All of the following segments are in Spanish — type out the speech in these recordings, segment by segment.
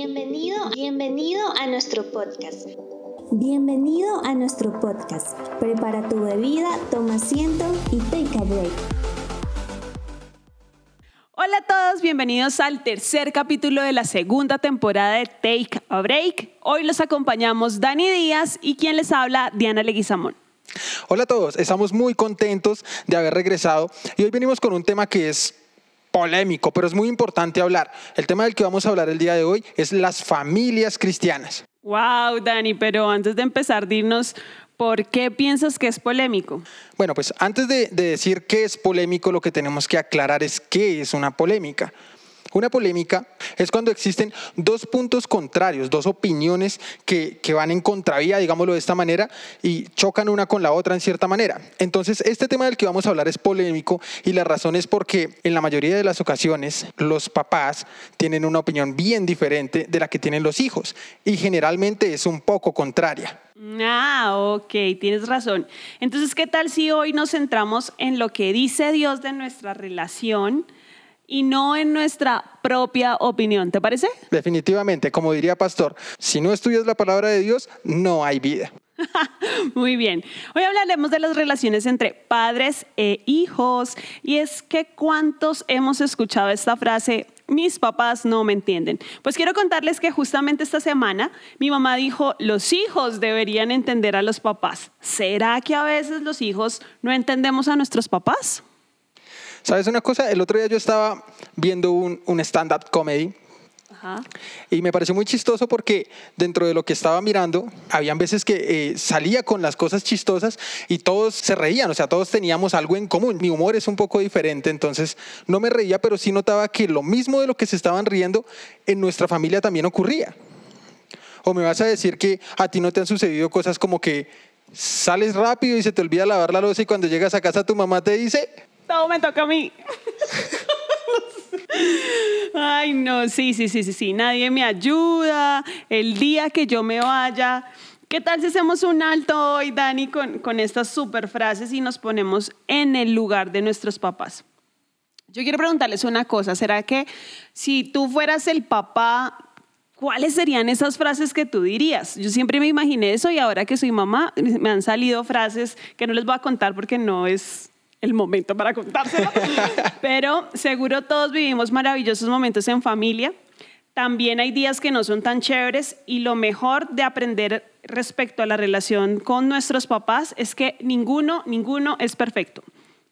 Bienvenido, bienvenido a nuestro podcast. Bienvenido a nuestro podcast. Prepara tu bebida, toma asiento y take a break. Hola a todos, bienvenidos al tercer capítulo de la segunda temporada de Take a Break. Hoy los acompañamos Dani Díaz y quien les habla, Diana Leguizamón. Hola a todos, estamos muy contentos de haber regresado y hoy venimos con un tema que es polémico, pero es muy importante hablar. El tema del que vamos a hablar el día de hoy es las familias cristianas. Wow, Dani, pero antes de empezar, dinos por qué piensas que es polémico. Bueno, pues antes de, de decir qué es polémico, lo que tenemos que aclarar es qué es una polémica. Una polémica es cuando existen dos puntos contrarios, dos opiniones que, que, van en contravía, digámoslo de esta manera, y chocan una con la otra en cierta manera. Entonces, este tema del que vamos a hablar es polémico y la razón es porque en la mayoría de las ocasiones los papás tienen una opinión bien diferente de la que tienen los hijos y generalmente es un poco contraria. Ah, ok, tienes razón. Entonces, ¿qué tal si hoy nos centramos en lo que dice Dios de nuestra relación? Y no en nuestra propia opinión. ¿Te parece? Definitivamente, como diría Pastor, si no estudias la palabra de Dios, no hay vida. Muy bien. Hoy hablaremos de las relaciones entre padres e hijos. Y es que cuántos hemos escuchado esta frase, mis papás no me entienden. Pues quiero contarles que justamente esta semana mi mamá dijo, los hijos deberían entender a los papás. ¿Será que a veces los hijos no entendemos a nuestros papás? ¿Sabes una cosa? El otro día yo estaba viendo un, un stand-up comedy Ajá. y me pareció muy chistoso porque dentro de lo que estaba mirando, habían veces que eh, salía con las cosas chistosas y todos se reían, o sea, todos teníamos algo en común. Mi humor es un poco diferente, entonces no me reía, pero sí notaba que lo mismo de lo que se estaban riendo en nuestra familia también ocurría. O me vas a decir que a ti no te han sucedido cosas como que sales rápido y se te olvida lavar la losa y cuando llegas a casa tu mamá te dice, todo me toca a mí. Ay, no, sí, sí, sí, sí, sí. Nadie me ayuda. El día que yo me vaya. ¿Qué tal si hacemos un alto hoy, Dani, con, con estas super frases y nos ponemos en el lugar de nuestros papás? Yo quiero preguntarles una cosa. ¿Será que si tú fueras el papá, cuáles serían esas frases que tú dirías? Yo siempre me imaginé eso y ahora que soy mamá, me han salido frases que no les voy a contar porque no es el momento para contárselo. Pero seguro todos vivimos maravillosos momentos en familia. También hay días que no son tan chéveres y lo mejor de aprender respecto a la relación con nuestros papás es que ninguno, ninguno es perfecto.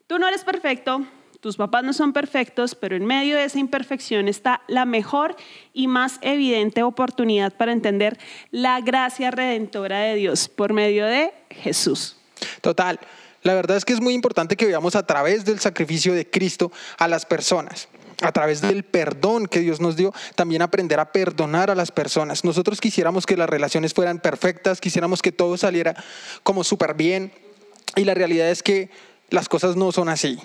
Tú no eres perfecto, tus papás no son perfectos, pero en medio de esa imperfección está la mejor y más evidente oportunidad para entender la gracia redentora de Dios por medio de Jesús. Total. La verdad es que es muy importante que veamos a través del sacrificio de Cristo a las personas a través del perdón que Dios nos dio, también aprender a perdonar a las personas. Nosotros quisiéramos que las relaciones fueran perfectas, quisiéramos que todo saliera como súper bien y la realidad es que las cosas no son así.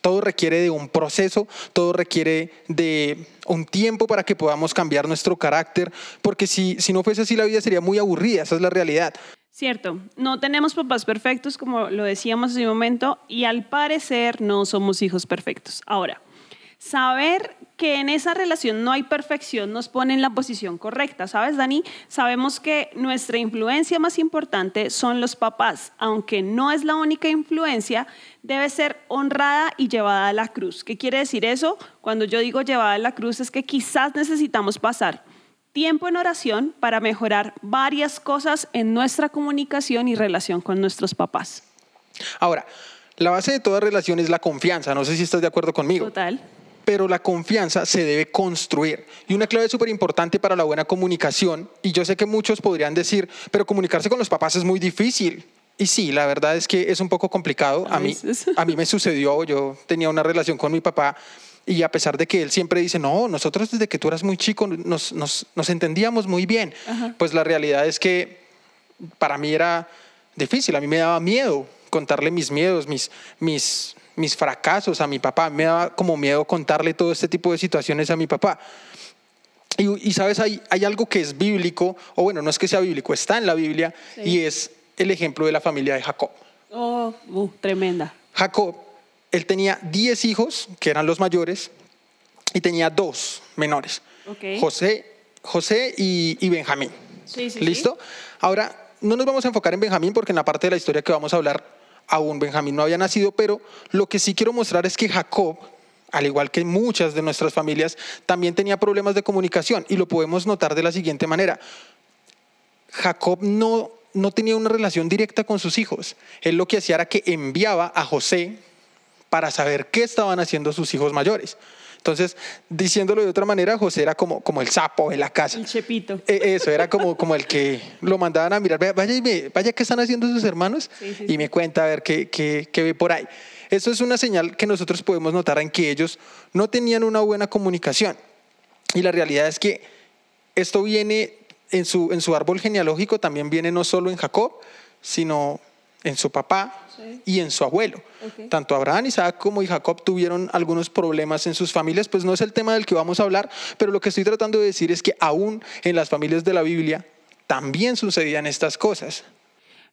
Todo requiere de un proceso, todo requiere de un tiempo para que podamos cambiar nuestro carácter, porque si, si no fuese así la vida sería muy aburrida, esa es la realidad. Cierto, no tenemos papás perfectos, como lo decíamos hace un momento, y al parecer no somos hijos perfectos. Ahora, saber que en esa relación no hay perfección nos pone en la posición correcta, ¿sabes, Dani? Sabemos que nuestra influencia más importante son los papás, aunque no es la única influencia, debe ser honrada y llevada a la cruz. ¿Qué quiere decir eso? Cuando yo digo llevada a la cruz es que quizás necesitamos pasar tiempo en oración para mejorar varias cosas en nuestra comunicación y relación con nuestros papás. Ahora, la base de toda relación es la confianza. No sé si estás de acuerdo conmigo. Total. Pero la confianza se debe construir. Y una clave súper importante para la buena comunicación, y yo sé que muchos podrían decir, pero comunicarse con los papás es muy difícil. Y sí, la verdad es que es un poco complicado. A mí, a mí me sucedió, yo tenía una relación con mi papá y a pesar de que él siempre dice, no, nosotros desde que tú eras muy chico nos, nos, nos entendíamos muy bien, Ajá. pues la realidad es que para mí era difícil, a mí me daba miedo contarle mis miedos, mis, mis, mis fracasos a mi papá, me daba como miedo contarle todo este tipo de situaciones a mi papá. Y, y sabes, hay, hay algo que es bíblico, o bueno, no es que sea bíblico, está en la Biblia, sí. y es el ejemplo de la familia de Jacob. Oh, uh, tremenda. Jacob él tenía 10 hijos, que eran los mayores, y tenía dos menores, okay. José José y, y Benjamín. Sí, sí, sí. ¿Listo? Ahora, no nos vamos a enfocar en Benjamín porque en la parte de la historia que vamos a hablar, aún Benjamín no había nacido, pero lo que sí quiero mostrar es que Jacob, al igual que muchas de nuestras familias, también tenía problemas de comunicación y lo podemos notar de la siguiente manera. Jacob no, no tenía una relación directa con sus hijos. Él lo que hacía era que enviaba a José para saber qué estaban haciendo sus hijos mayores. Entonces, diciéndolo de otra manera, José era como, como el sapo de la casa. El chepito. Eh, Eso, era como, como el que lo mandaban a mirar, "Vaya, vaya, y me- vaya qué están haciendo sus hermanos Sí, sí, y me cuenta a ver qué, qué, qué ve por ahí. Eso es una señal que nosotros podemos notar en que ellos no tenían una buena comunicación. Y la realidad es que esto viene en su, en su árbol genealógico, también viene no solo en Jacob, sino en su papá Sí. y en su abuelo. Tanto Abraham, Isaac como y Jacob tuvieron algunos problemas en sus familias, pues no es el tema del que vamos a hablar, pero lo que estoy tratando de decir es que aún en las familias de la Biblia también sucedían estas cosas.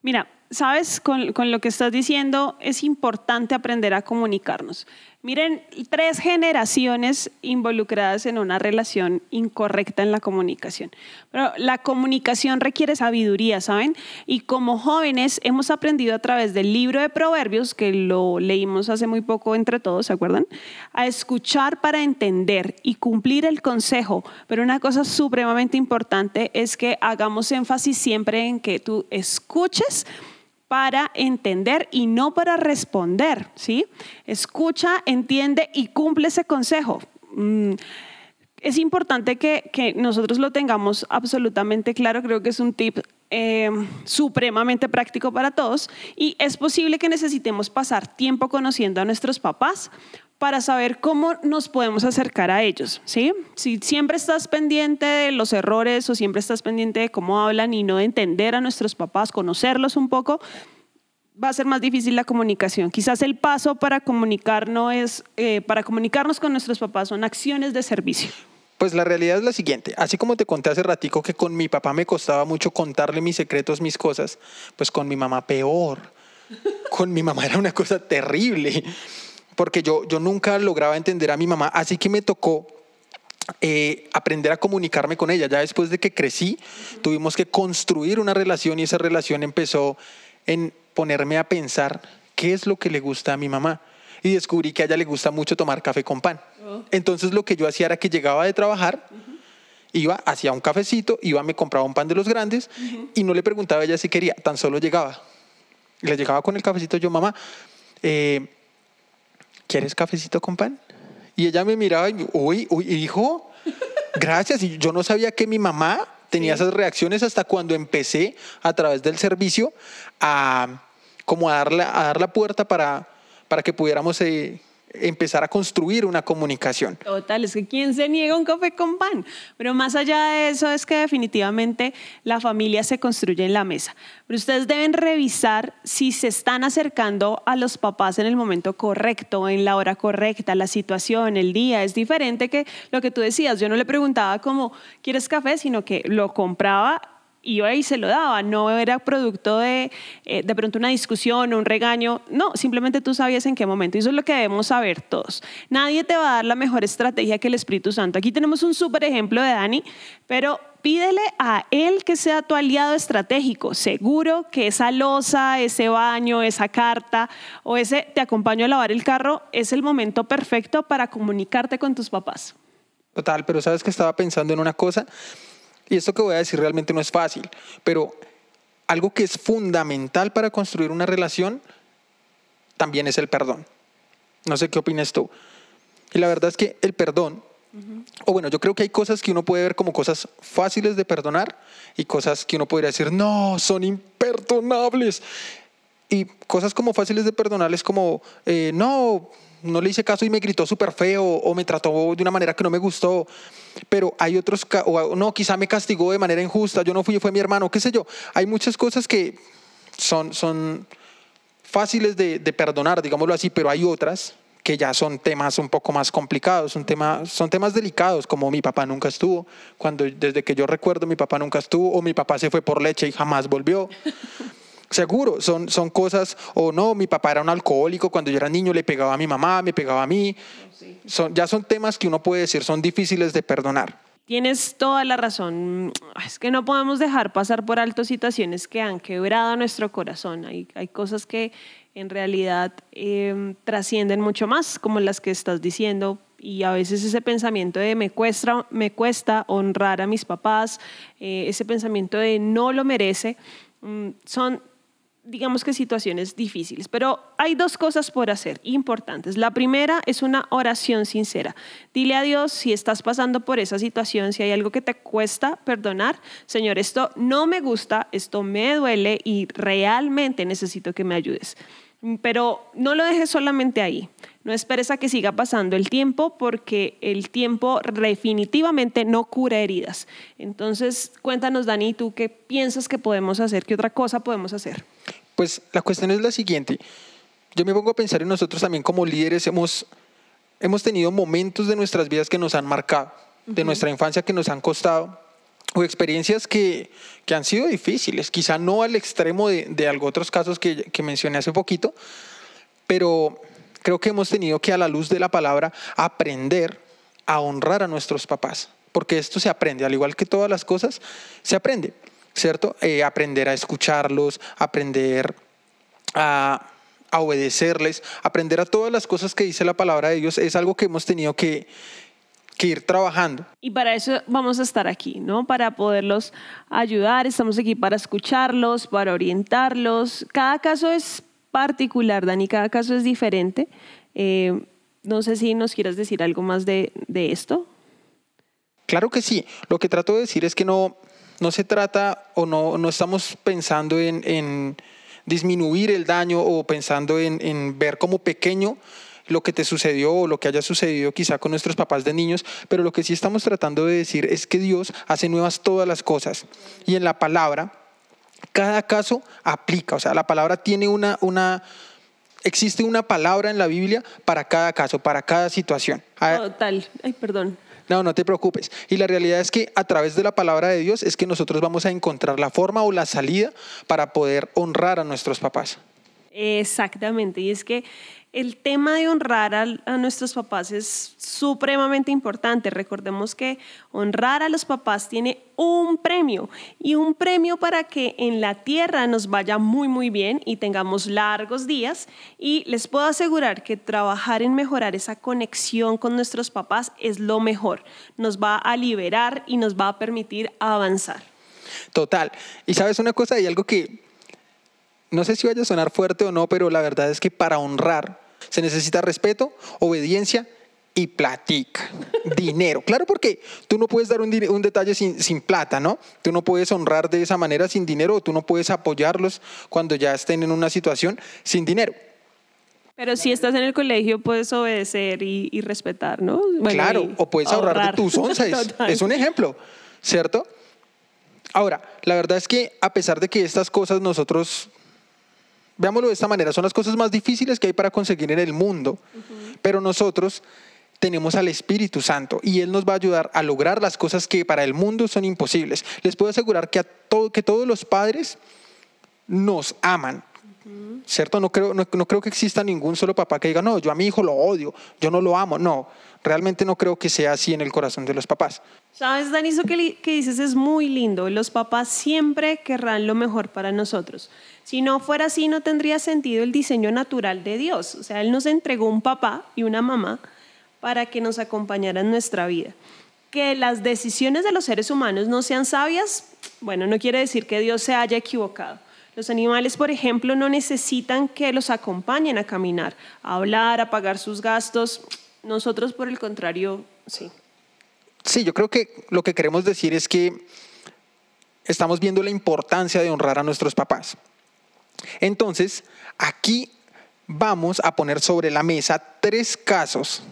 Mira, sabes, con, con lo que estás diciendo es importante aprender a comunicarnos. Miren, tres generaciones involucradas en una relación incorrecta en la comunicación. Pero la comunicación requiere sabiduría, ¿saben? Y como jóvenes hemos aprendido a través del libro de Proverbios, que lo leímos hace muy poco entre todos, ¿se acuerdan? A escuchar para entender y cumplir el consejo. Pero una cosa supremamente importante es que hagamos énfasis siempre en que tú escuches para entender y no para responder, ¿sí? Escucha, entiende y cumple ese consejo. Mm, es importante que, que nosotros lo tengamos absolutamente claro, creo que es un tip eh, supremamente práctico para todos y es posible que necesitemos pasar tiempo conociendo a nuestros papás para saber cómo nos podemos acercar a ellos, ¿sí? Si siempre estás pendiente de los errores o siempre estás pendiente de cómo hablan y no de entender a nuestros papás, conocerlos un poco, va a ser más difícil la comunicación. Quizás el paso para comunicarnos, es, eh, para comunicarnos con nuestros papás son acciones de servicio. Pues la realidad es la siguiente, así como te conté hace ratico que con mi papá me costaba mucho contarle mis secretos, mis cosas, pues con mi mamá peor. Con mi mamá era una cosa terrible, porque yo, yo nunca lograba entender a mi mamá, así que me tocó eh, aprender a comunicarme con ella. Ya después de que crecí, tuvimos que construir una relación y esa relación empezó en ponerme a pensar qué es lo que le gusta a mi mamá. Y descubrí que a ella le gusta mucho tomar café con pan. Entonces lo que yo hacía era que llegaba de trabajar, iba, hacía un cafecito, iba, me compraba un pan de los grandes y no le preguntaba a ella si quería, tan solo llegaba. Le llegaba con el cafecito yo, mamá, eh, ¿quieres cafecito con pan? Y ella me miraba y, uy, uy, hijo, gracias. Y yo no sabía que mi mamá tenía esas reacciones hasta cuando empecé a través del servicio a como a dar la, a dar la puerta para, para que pudiéramos eh, empezar a construir una comunicación. Total, es que ¿quién se niega un café con pan? Pero más allá de eso es que definitivamente la familia se construye en la mesa. Pero ustedes deben revisar si se están acercando a los papás en el momento correcto, en la hora correcta, la situación, el día. Es diferente que lo que tú decías. Yo no le preguntaba como, ¿quieres café? Sino que lo compraba iba y se lo daba, no era producto de eh, de pronto una discusión o un regaño, no, simplemente tú sabías en qué momento. Y eso es lo que debemos saber todos. Nadie te va a dar la mejor estrategia que el Espíritu Santo. Aquí tenemos un súper ejemplo de Dani, pero pídele a él que sea tu aliado estratégico. Seguro que esa losa, ese baño, esa carta o ese te acompaño a lavar el carro es el momento perfecto para comunicarte con tus papás. Total, pero sabes que estaba pensando en una cosa, y esto que voy a decir realmente no es fácil, pero algo que es fundamental para construir una relación también es el perdón. No sé qué opinas tú. Y la verdad es que el perdón, o bueno, yo creo que hay cosas que uno puede ver como cosas fáciles de perdonar y cosas que uno podría decir, no, son imperdonables. Y cosas como fáciles de perdonar es como, eh, no, no le hice caso y me gritó súper feo o me trató de una manera que no me gustó. Pero hay otros, o no, quizá me castigó de manera injusta, yo no fui, fue mi hermano, qué sé yo. Hay muchas cosas que son, son fáciles de, de perdonar, digámoslo así, pero hay otras que ya son temas un poco más complicados, un tema, son temas delicados, como mi papá nunca estuvo, cuando desde que yo recuerdo mi papá nunca estuvo, o mi papá se fue por leche y jamás volvió. Seguro, son, son cosas, o no, mi papá era un alcohólico, cuando yo era niño le pegaba a mi mamá, me pegaba a mí. Son, ya son temas que uno puede decir son difíciles de perdonar. Tienes toda la razón. Es que no podemos dejar pasar por alto situaciones que han quebrado nuestro corazón. Hay, hay cosas que en realidad em, trascienden mucho más, como las que estás diciendo. Y a veces ese pensamiento de me cuesta, me cuesta honrar a mis papás, eh, ese pensamiento de no lo merece, mm, son digamos que situaciones difíciles, pero hay dos cosas por hacer importantes. La primera es una oración sincera. Dile a Dios si estás pasando por esa situación, si hay algo que te cuesta perdonar, Señor, esto no me gusta, esto me duele y realmente necesito que me ayudes. Pero no lo dejes solamente ahí. No esperes a que siga pasando el tiempo porque el tiempo definitivamente no cura heridas. Entonces, cuéntanos, Dani, ¿tú qué piensas que podemos hacer? ¿Qué otra cosa podemos hacer? Pues la cuestión es la siguiente. Yo me pongo a pensar en nosotros también como líderes. Hemos, hemos tenido momentos de nuestras vidas que nos han marcado, de nuestra infancia que nos han costado, o experiencias que, que, han sido difíciles, quizá no al extremo de, de algo, otros casos que, que mencioné hace poquito, pero creo que hemos tenido que a la luz de la palabra aprender a honrar a nuestros papás, porque esto se aprende, al igual que todas las cosas, se aprende, ¿cierto? Eh, aprender a escucharlos, aprender a, a obedecerles, aprender a todas las cosas que dice la palabra de Dios, es algo que hemos tenido que, que ir trabajando. Y para eso vamos a estar aquí, ¿no? Para poderlos ayudar, estamos aquí para escucharlos, para orientarlos. Cada caso es particular, Dani, cada caso es diferente. Eh, no sé si nos quieras decir algo más de, de, esto. Claro que sí. Lo que trato de decir es que no, no se trata o no, no estamos pensando en, en disminuir el daño o pensando en, en ver como pequeño lo que te sucedió o lo que haya sucedido quizá con nuestros papás de niños, pero lo que sí estamos tratando de decir es que Dios hace nuevas todas las cosas. Y en la palabra, cada caso aplica, o sea, la palabra tiene una, una, existe una palabra en la Biblia para cada caso, para cada situación. Total, ay, perdón. No, no te preocupes. Y la realidad es que a través de la palabra de Dios es que nosotros vamos a encontrar la forma o la salida para poder honrar a nuestros papás. Exactamente, y es que el tema de honrar a, nuestros papás es supremamente importante. Recordemos que honrar a los papás tiene un premio y un premio para que en la tierra nos vaya muy muy bien y tengamos largos días. Y les puedo asegurar que trabajar en mejorar esa conexión con nuestros papás es lo mejor. Nos va a liberar y nos va a permitir avanzar. Total. Y sabes una cosa, hay algo que no sé si vaya a sonar fuerte o no, pero la verdad es que para honrar se necesita respeto, obediencia y platica, dinero. Claro, porque tú no puedes dar un, un detalle sin, sin, plata, ¿no? Tú no puedes honrar de esa manera sin dinero, o tú no puedes apoyarlos cuando ya estén en una situación sin dinero. Pero si estás en el colegio, puedes obedecer y, y respetar, ¿no? Bueno, claro, o puedes ahorrar, ahorrar de tus once. es un ejemplo, ¿cierto? Ahora, la verdad es que a pesar de que estas cosas nosotros veámoslo de esta manera, son las cosas más difíciles que hay para conseguir en el mundo, uh -huh. pero nosotros tenemos al Espíritu Santo y Él nos va a ayudar a lograr las cosas que para el mundo son imposibles. Les puedo asegurar que, a todo, que todos los padres nos aman. Uh -huh. ¿Cierto? No creo, no, no creo que exista ningún solo papá que diga, no, yo a mi hijo lo odio, yo no lo amo. No, realmente no creo que sea así en el corazón de los papás. Sabes, Dani, eso que, que dices es muy lindo. Los papás siempre querrán lo mejor para nosotros. Si no fuera así, no tendría sentido el diseño natural de Dios. O sea, Él nos entregó un papá y una mamá para que nos acompañaran en nuestra vida. Que las decisiones de los seres humanos no sean sabias, bueno, no quiere decir que Dios se haya equivocado. Los animales, por ejemplo, no necesitan que los acompañen a caminar, a hablar, a pagar sus gastos. Nosotros, por el contrario, sí. Sí, yo creo que lo que queremos decir es que estamos viendo la importancia de honrar a nuestros papás. Entonces, aquí vamos a poner sobre la mesa tres casos.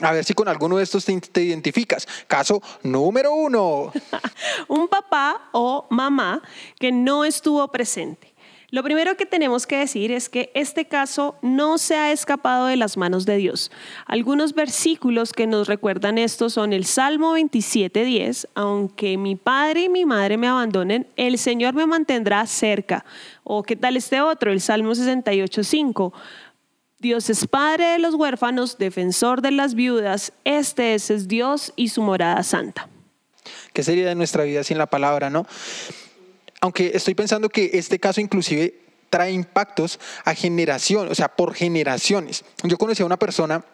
A ver si con alguno de estos te, identificas. Caso número uno. Un papá o mamá que no estuvo presente. Lo primero que tenemos que decir es que este caso no se ha escapado de las manos de Dios. Algunos versículos que nos recuerdan esto son el Salmo 27.10, aunque mi padre y mi madre me abandonen, el Señor me mantendrá cerca. O qué tal este otro, el Salmo 68.5. Dios es padre de los huérfanos, defensor de las viudas, este es, es Dios y su morada santa. ¿Qué sería de nuestra vida sin la palabra, no? Aunque estoy pensando que este caso inclusive trae impactos a generación, o sea, por generaciones. Yo conocí a una persona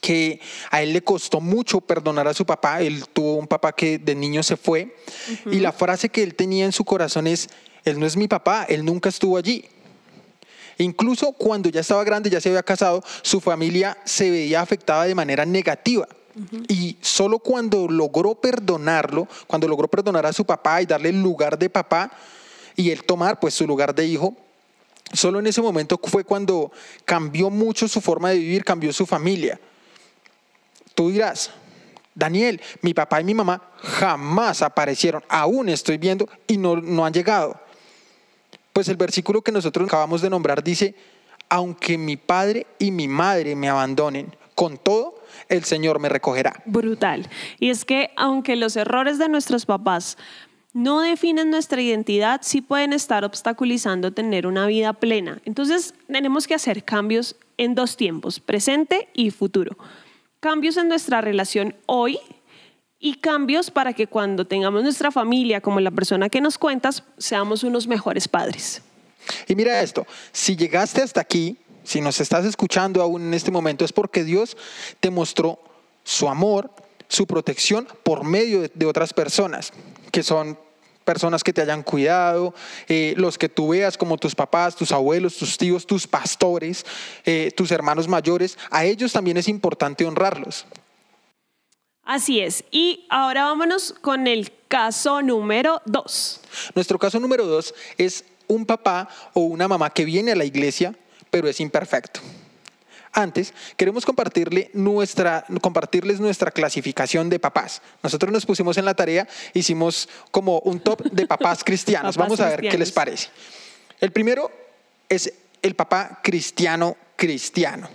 que a él le costó mucho perdonar a su papá. Él tuvo un papá que de niño se fue. Y la frase que él tenía en su corazón es, él no es mi papá, él nunca estuvo allí. Incluso cuando ya estaba grande, ya se había casado, su familia se veía afectada de manera negativa. Y solo cuando logró perdonarlo, cuando logró perdonar a su papá y darle el lugar de papá y él tomar pues su lugar de hijo, solo en ese momento fue cuando cambió mucho su forma de vivir, cambió su familia. Tú dirás, Daniel, mi papá y mi mamá jamás aparecieron, aún estoy viendo y no, no han llegado. Pues el versículo que nosotros acabamos de nombrar dice, aunque mi padre y mi madre me abandonen, con todo, el Señor me recogerá. Brutal. Y es que aunque los errores de nuestros papás no definen nuestra identidad, sí pueden estar obstaculizando tener una vida plena. Entonces tenemos que hacer cambios en dos tiempos, presente y futuro. Cambios en nuestra relación hoy y cambios para que cuando tengamos nuestra familia como la persona que nos cuentas, seamos unos mejores padres. Y mira esto, si llegaste hasta aquí, si nos estás escuchando aún en este momento, es porque Dios te mostró su amor, su protección por medio de, otras personas, que son personas que te hayan cuidado, eh, los que tú veas como tus papás, tus abuelos, tus tíos, tus pastores, eh, tus hermanos mayores, a ellos también es importante honrarlos. Así es. Y ahora vámonos con el caso número dos. Nuestro caso número dos es un papá o una mamá que viene a la iglesia, pero es imperfecto. Antes, queremos compartirle nuestra, compartirles nuestra clasificación de papás. Nosotros nos pusimos en la tarea, hicimos como un top de papás cristianos. Vamos a ver qué les parece. El primero es el papá cristiano cristiano.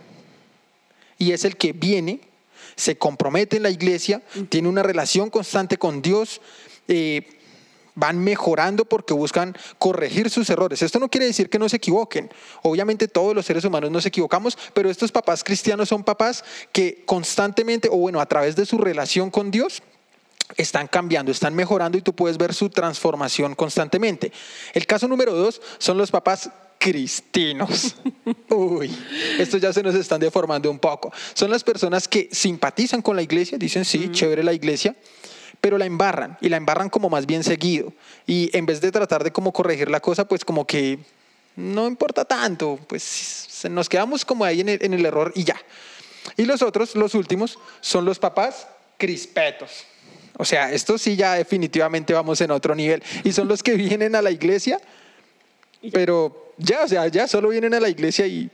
Y es el que viene se compromete en la iglesia, tiene una relación constante con Dios. Eh, van mejorando porque buscan corregir sus errores. Esto no quiere decir que no se equivoquen. Obviamente todos los seres humanos nos equivocamos, pero estos papás cristianos son papás que constantemente, o bueno, a través de su relación con Dios, están cambiando, están mejorando y tú puedes ver su transformación constantemente. El caso número dos son los papás cristinos. Uy, estos ya se nos están deformando un poco. Son las personas que simpatizan con la iglesia, dicen sí, chévere la iglesia, pero la embarran y la embarran como más bien seguido. Y en vez de tratar de como corregir la cosa, pues como que no importa tanto, pues nos quedamos como ahí en el, en el error y ya. Y los otros, los últimos, son los papás crispetos. O sea, estos sí ya definitivamente vamos en otro nivel. Y son los que vienen a la iglesia, pero ya, o sea, ya solo vienen a la iglesia y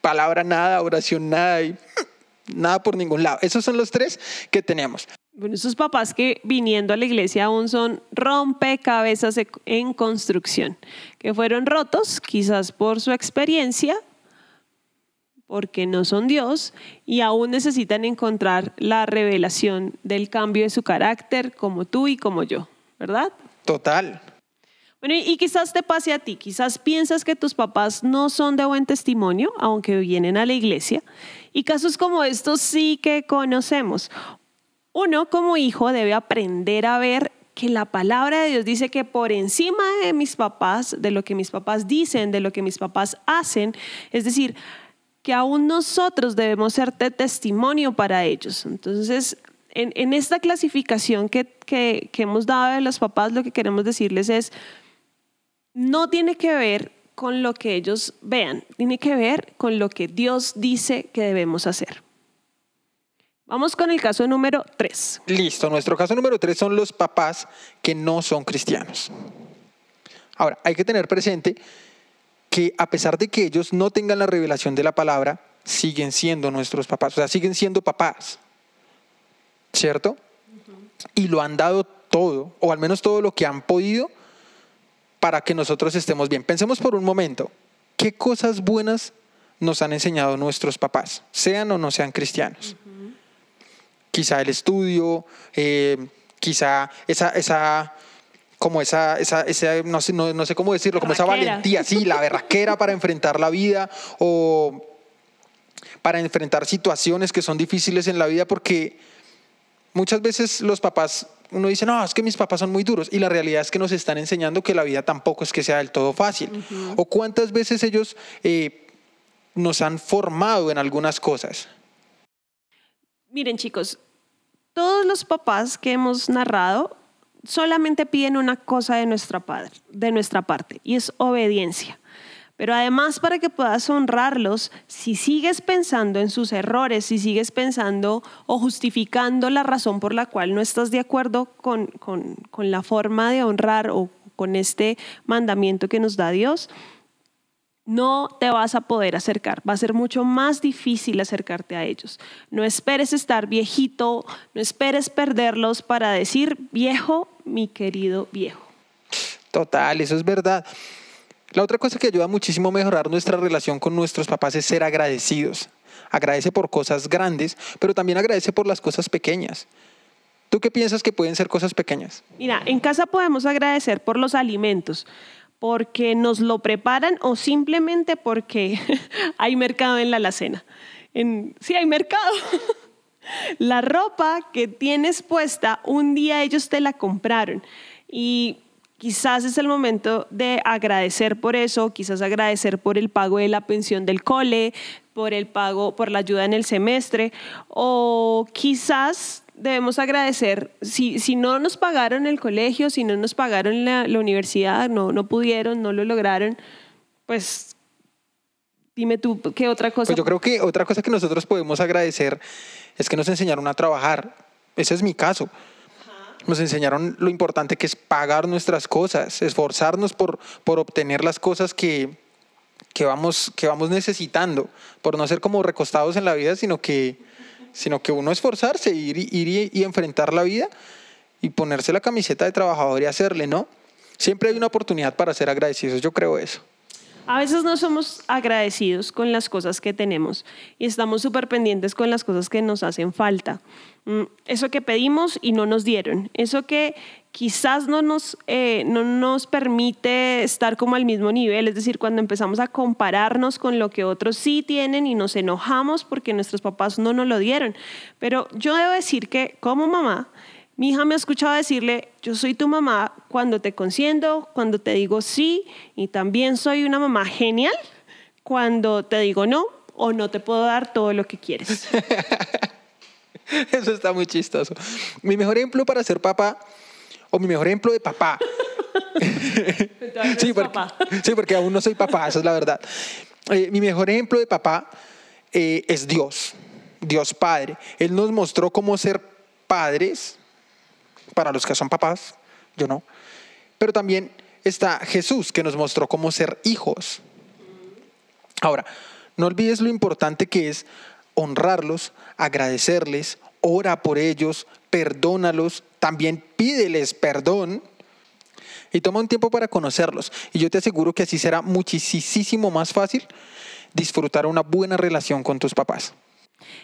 palabra nada, oración nada y nada por ningún lado. Esos son los tres que tenemos. Bueno, esos papás que viniendo a la iglesia aún son rompecabezas e, en construcción, que fueron rotos quizás por su experiencia, porque no son Dios y aún necesitan encontrar la revelación del cambio de su carácter como tú y como yo, ¿verdad? Total. Bueno, y quizás te pase a ti, quizás piensas que tus papás no son de buen testimonio, aunque vienen a la iglesia, y casos como estos sí que conocemos. Uno como hijo debe aprender a ver que la palabra de Dios dice que por encima de mis papás, de lo que mis papás dicen, de lo que mis papás hacen, es decir, que aún nosotros debemos ser testimonio para ellos. Entonces, en, esta clasificación que, que hemos dado de los papás, lo que queremos decirles es, no tiene que ver con lo que ellos vean, tiene que ver con lo que Dios dice que debemos hacer. Vamos con el caso número tres. Listo, nuestro caso número tres son los papás que no son cristianos. Ahora, hay que tener presente que a pesar de que ellos no tengan la revelación de la palabra, siguen siendo nuestros papás, o sea, siguen siendo papás, ¿cierto? Y lo han dado todo, o al menos todo lo que han podido para que nosotros estemos bien. Pensemos por un momento, ¿qué cosas buenas nos han enseñado nuestros papás, sean o no sean cristianos? Quizá el estudio, eh, quizá esa, esa como esa, esa, no, sé, no, sé cómo decirlo, como esa valentía, sí, la berraquera para enfrentar la vida o para enfrentar situaciones que son difíciles en la vida, porque muchas veces los papás uno dice, no, es que mis papás son muy duros. Y la realidad es que nos están enseñando que la vida tampoco es que sea del todo fácil. O cuántas veces ellos eh, nos han formado en algunas cosas. Miren chicos, todos los papás que hemos narrado solamente piden una cosa de nuestra, padre, de nuestra parte y es obediencia. Pero además para que puedas honrarlos, si sigues pensando en sus errores, si sigues pensando o justificando la razón por la cual no estás de acuerdo con, con, con la forma de honrar o con este mandamiento que nos da Dios, no te vas a poder acercar. Va a ser mucho más difícil acercarte a ellos. No esperes estar viejito, no esperes perderlos para decir, viejo, mi querido viejo. Total, eso es verdad. La otra cosa que ayuda muchísimo a mejorar nuestra relación con nuestros papás es ser agradecidos. Agradece por cosas grandes, pero también agradece por las cosas pequeñas. ¿Tú qué piensas que pueden ser cosas pequeñas? Mira, en casa podemos agradecer por los alimentos porque nos lo preparan o simplemente porque hay mercado en la alacena. En, sí, hay mercado. la ropa que tienes puesta, un día ellos te la compraron y quizás es el momento de agradecer por eso, quizás agradecer por el pago de la pensión del cole, por el pago, por la ayuda en el semestre o quizás debemos agradecer, si, si no nos pagaron el colegio, si no nos pagaron la, la universidad, no, no pudieron, no lo lograron, pues dime tú qué otra cosa. Pues yo creo que otra cosa que nosotros podemos agradecer es que nos enseñaron a trabajar. Ese es mi caso. Nos enseñaron lo importante que es pagar nuestras cosas, esforzarnos por, por obtener las cosas que, que, vamos, que vamos necesitando, por no ser como recostados en la vida, sino que, sino que uno esforzarse, ir, ir y enfrentar la vida y ponerse la camiseta de trabajador y hacerle, ¿no? Siempre hay una oportunidad para ser agradecidos, yo creo eso. A veces no somos agradecidos con las cosas que tenemos y estamos súper pendientes con las cosas que nos hacen falta. Mm, eso que pedimos y no nos dieron, eso que quizás no nos, eh, no nos permite estar como al mismo nivel, es decir, cuando empezamos a compararnos con lo que otros sí tienen y nos enojamos porque nuestros papás no nos lo dieron. Pero yo debo decir que como mamá, mi hija me ha escuchado decirle, yo soy tu mamá cuando te consiento, cuando te digo sí, y también soy una mamá genial cuando te digo no o no te puedo dar todo lo que quieres. Eso está muy chistoso. Mi mejor ejemplo para ser papá, o mi mejor ejemplo de papá. sí, porque, sí, porque aún no soy papá, esa es la verdad. Eh, mi mejor ejemplo de papá eh, es Dios, Dios Padre. Él nos mostró cómo ser padres para los que son papás, yo no. Pero también está Jesús, que nos mostró cómo ser hijos. Ahora, no olvides lo importante que es honrarlos, agradecerles, ora por ellos, perdónalos, también pídeles perdón y toma un tiempo para conocerlos. Y yo te aseguro que así será muchísimo más fácil disfrutar una buena relación con tus papás.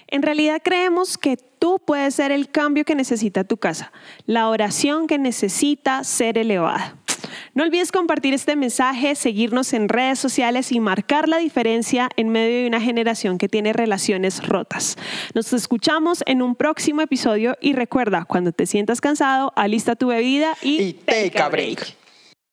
En realidad creemos que tú puedes ser el cambio que necesita tu casa, la oración que necesita ser elevada. No olvides compartir este mensaje, seguirnos en redes sociales y marcar la diferencia en medio de una generación que tiene relaciones rotas. Nos escuchamos en un próximo episodio y recuerda, cuando te sientas cansado, alista tu bebida y, take, a break.